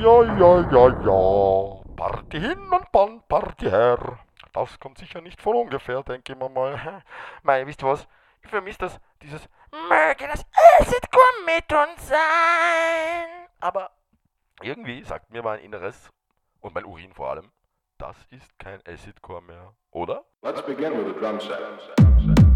Ja, ja, ja, ja. Party hin und Party her. Das kommt sicher nicht von ungefähr, denke ich mir mal. Mei, wisst ihr was? Ich vermisse das, dieses Möge das Acid-Core mit uns sein. Aber irgendwie sagt mir mein Inneres und mein Urin vor allem, das ist kein Acid-Core mehr, oder? Let's begin with a drum set.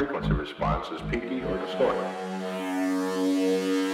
Frequency response is peaky or distorted.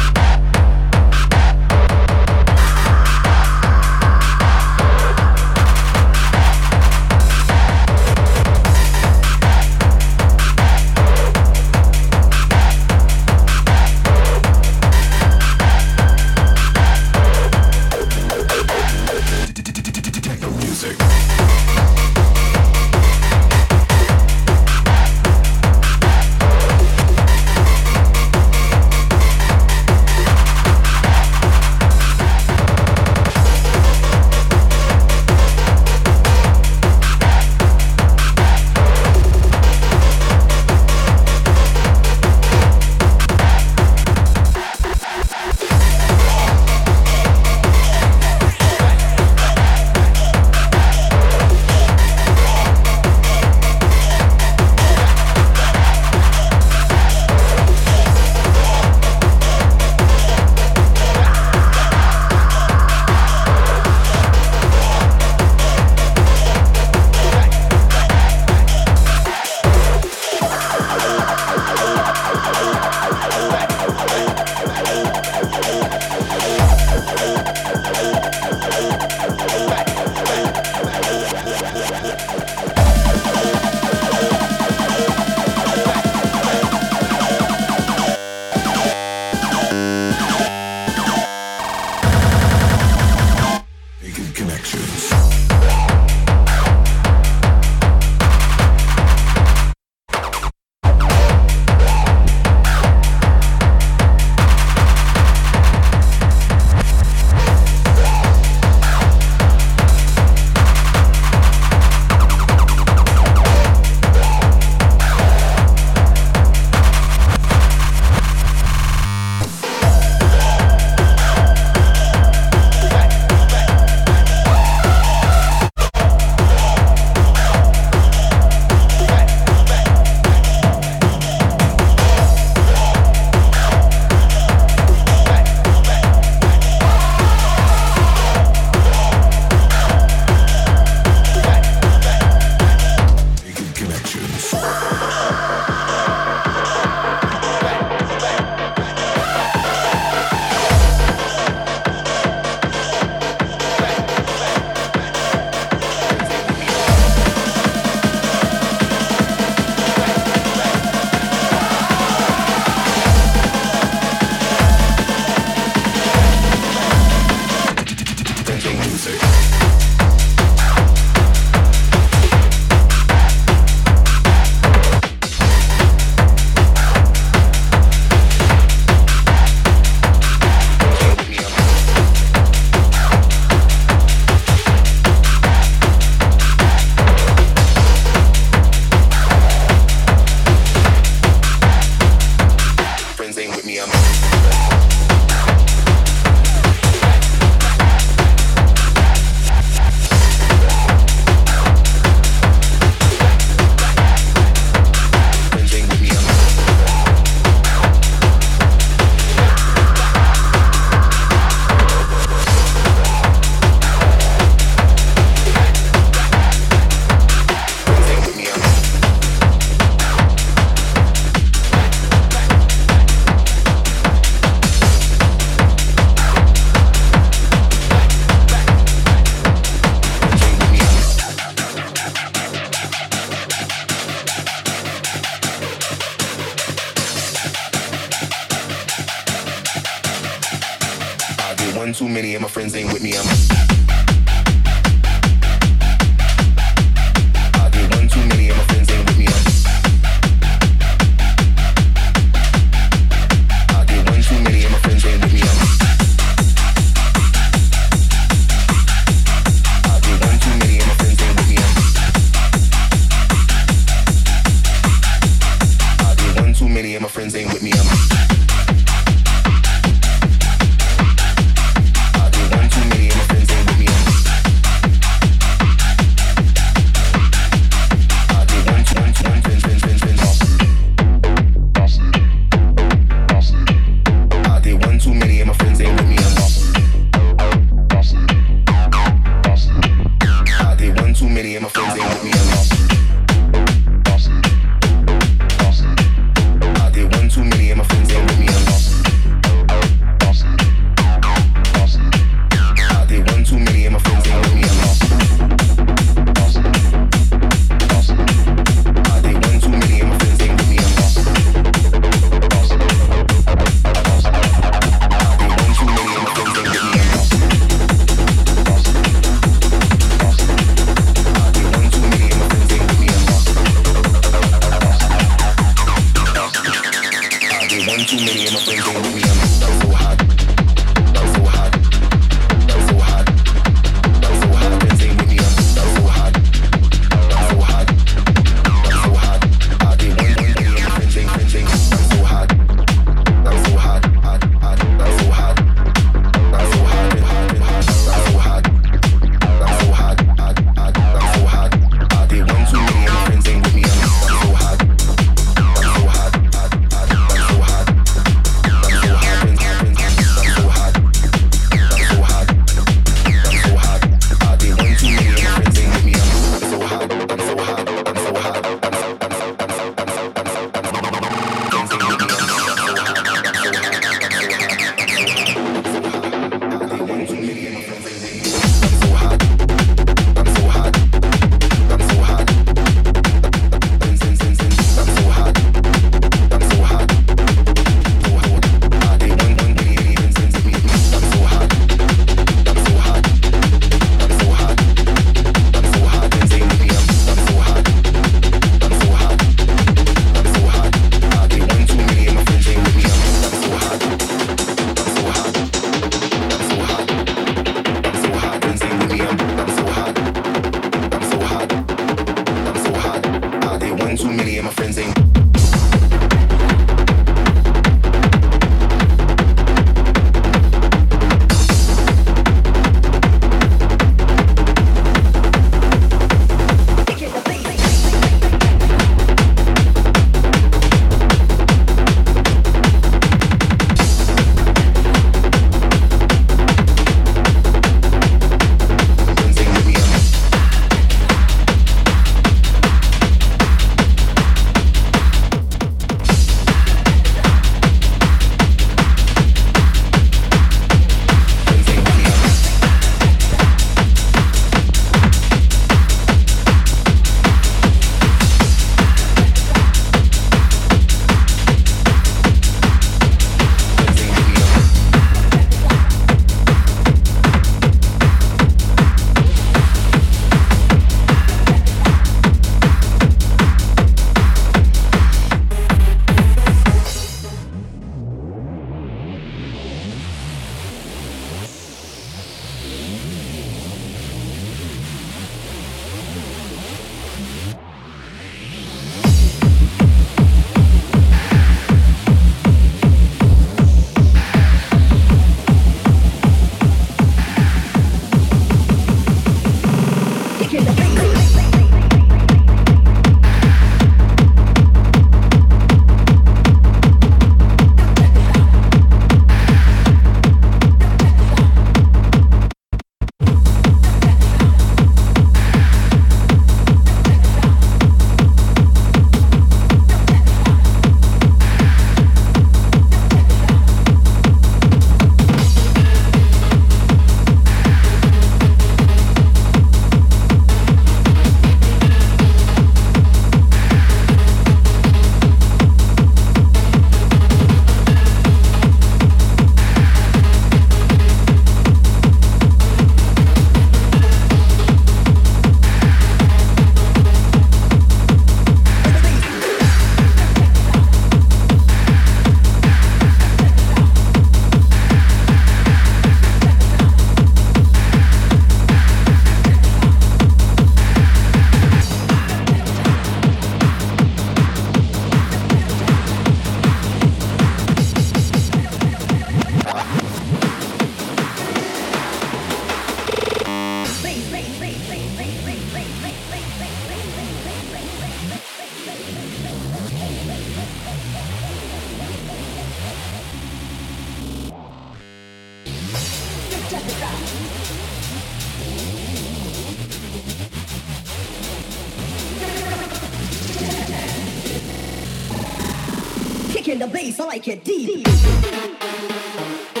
liking the bass, I like it deep. deep.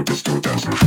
dance,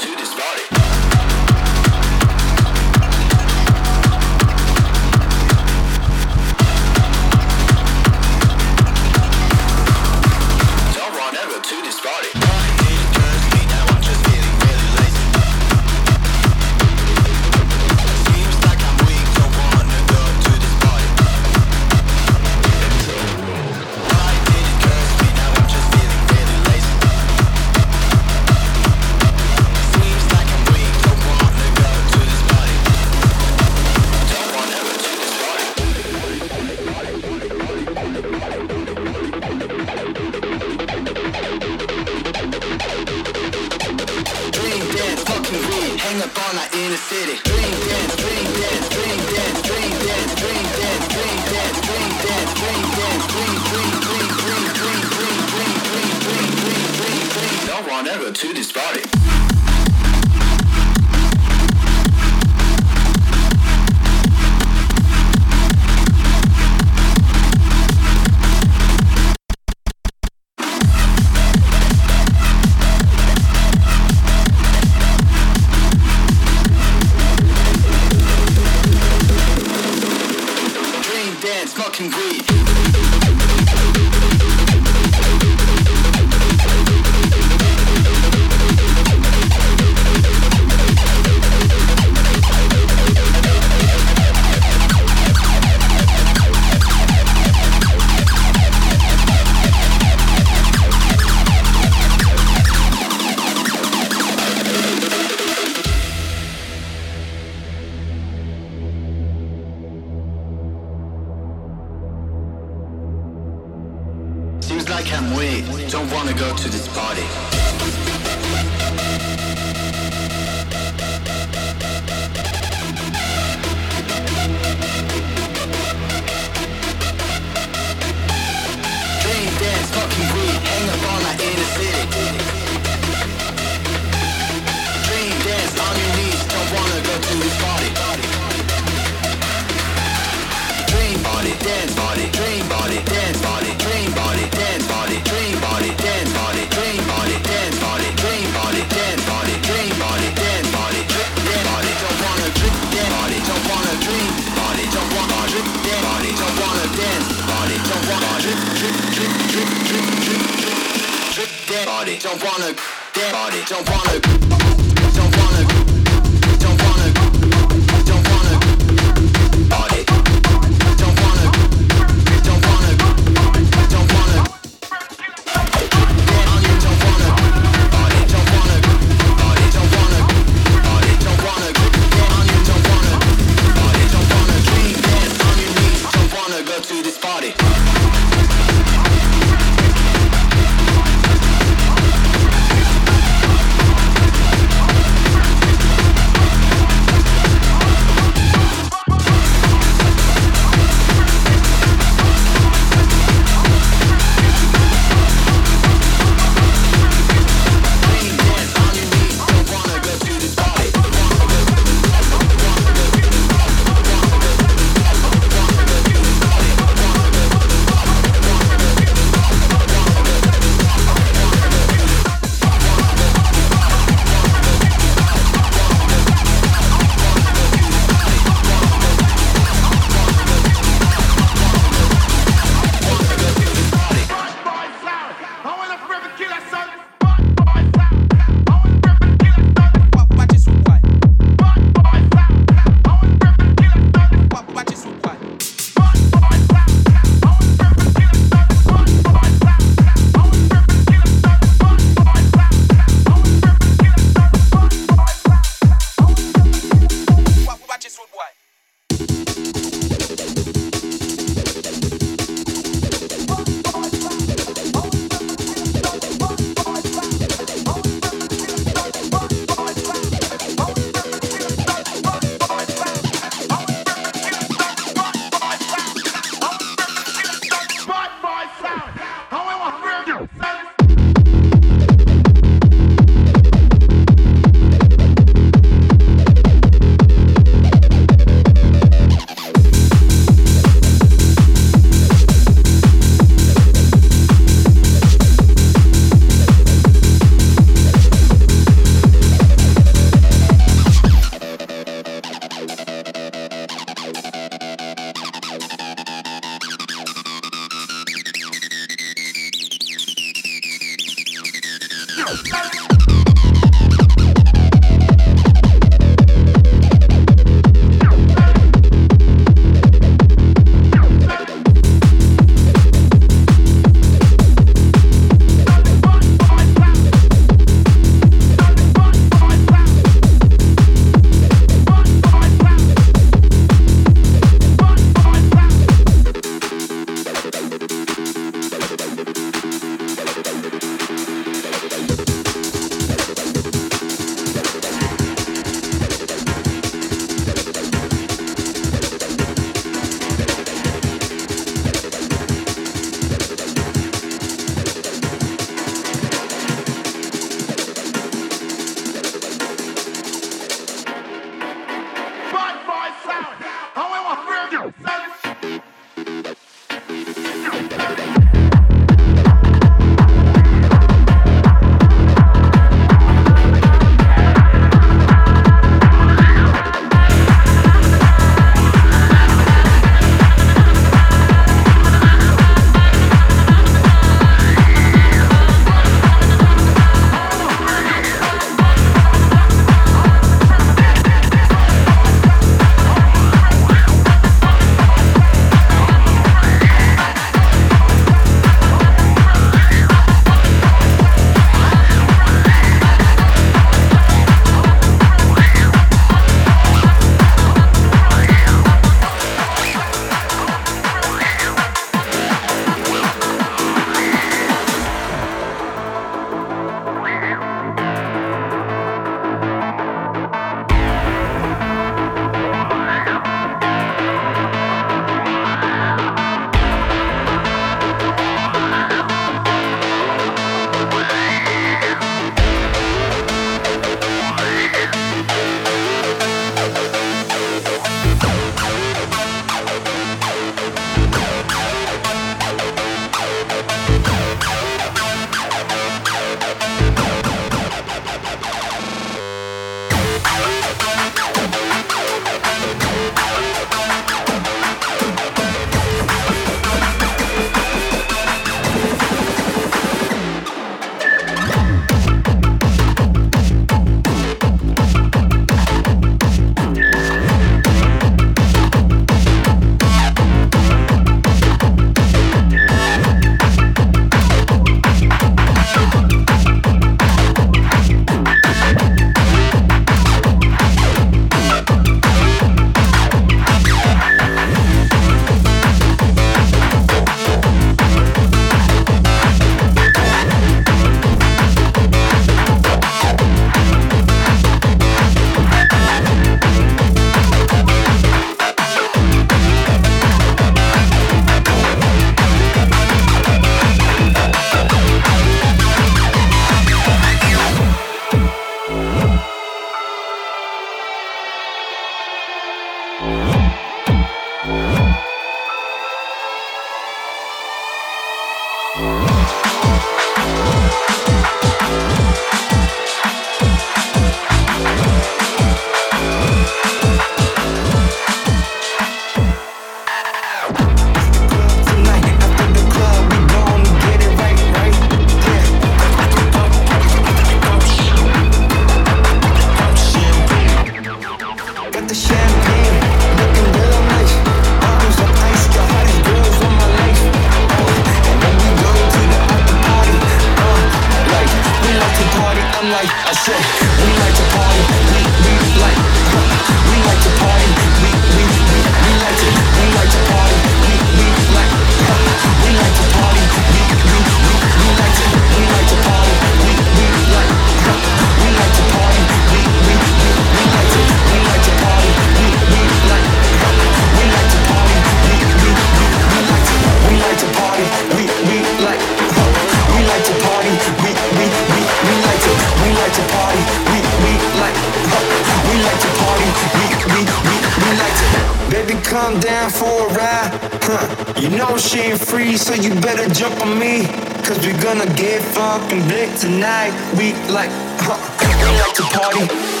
so you better jump on me. Cause we're gonna get fucking lit tonight. We like, huh, we like to party.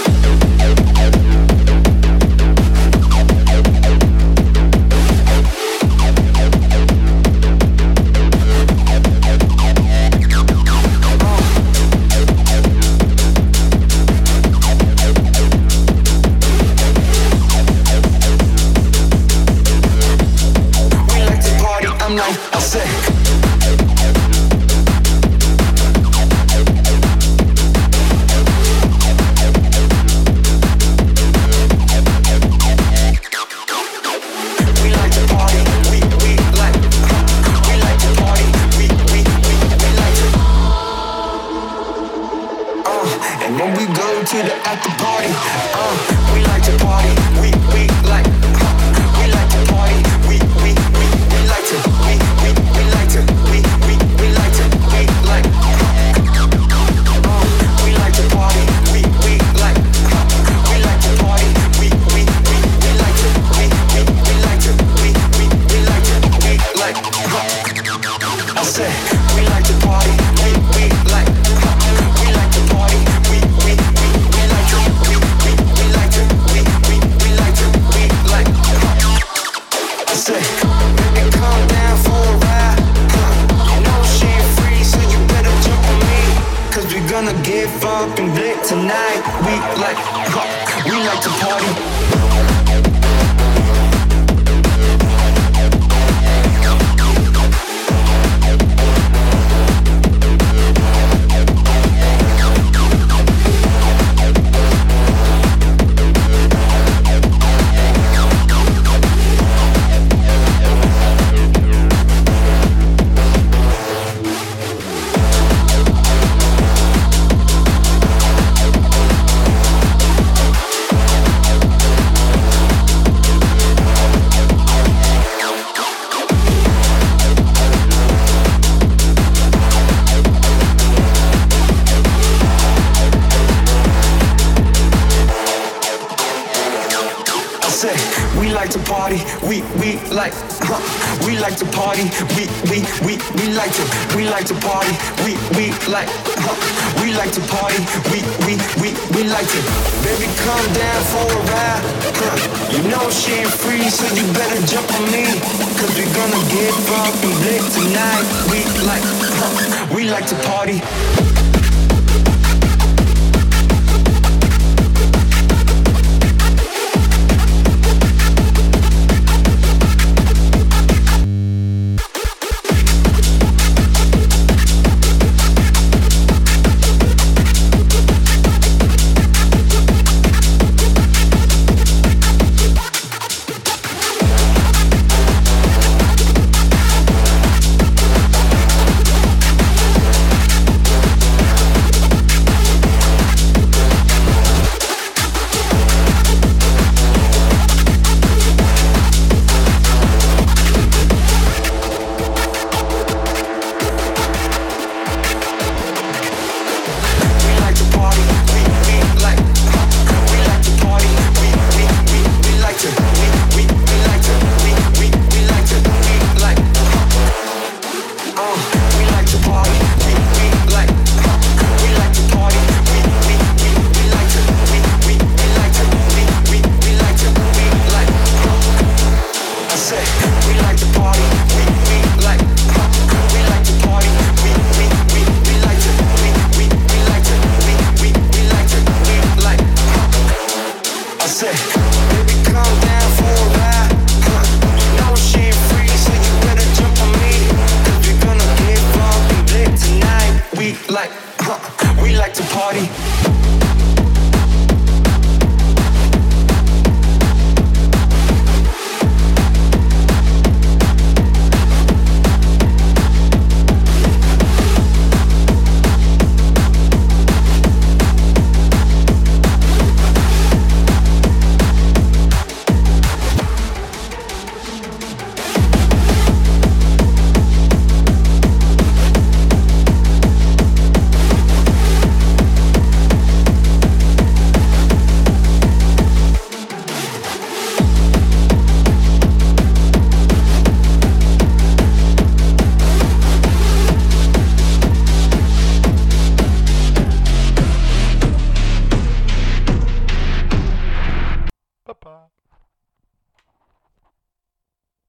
I said. like to party. We we like huh. we like to party. We we we we like to. Baby, come down for a ride. Huh. You know she ain't free, so you better jump on me. Cause we're gonna get fucking lit tonight. We like huh. we like to party.